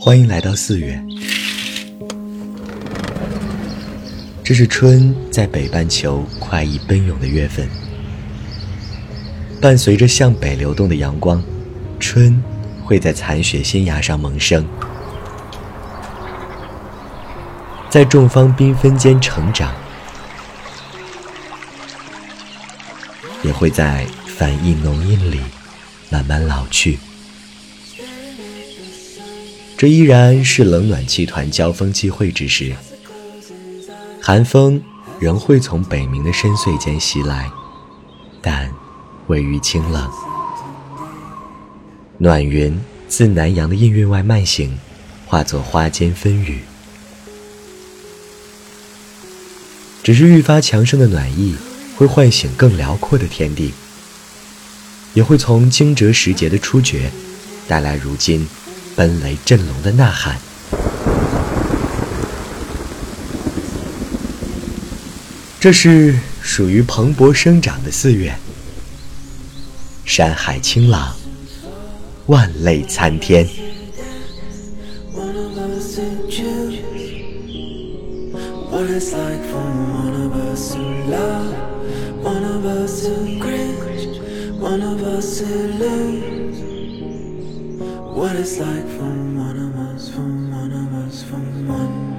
欢迎来到四月，这是春在北半球快意奔涌的月份。伴随着向北流动的阳光，春会在残雪新芽上萌生，在众芳缤纷间成长，也会在繁意浓荫里慢慢老去。这依然是冷暖气团交锋机会之时，寒风仍会从北冥的深邃间袭来，但。位于清冷，暖云自南阳的氤氲外漫行，化作花间纷雨。只是愈发强盛的暖意，会唤醒更辽阔的天地，也会从惊蛰时节的初觉，带来如今奔雷震龙的呐喊。这是属于蓬勃生长的四月。山海清朗，万类参天。What it's like from one of us, from one of us, from one.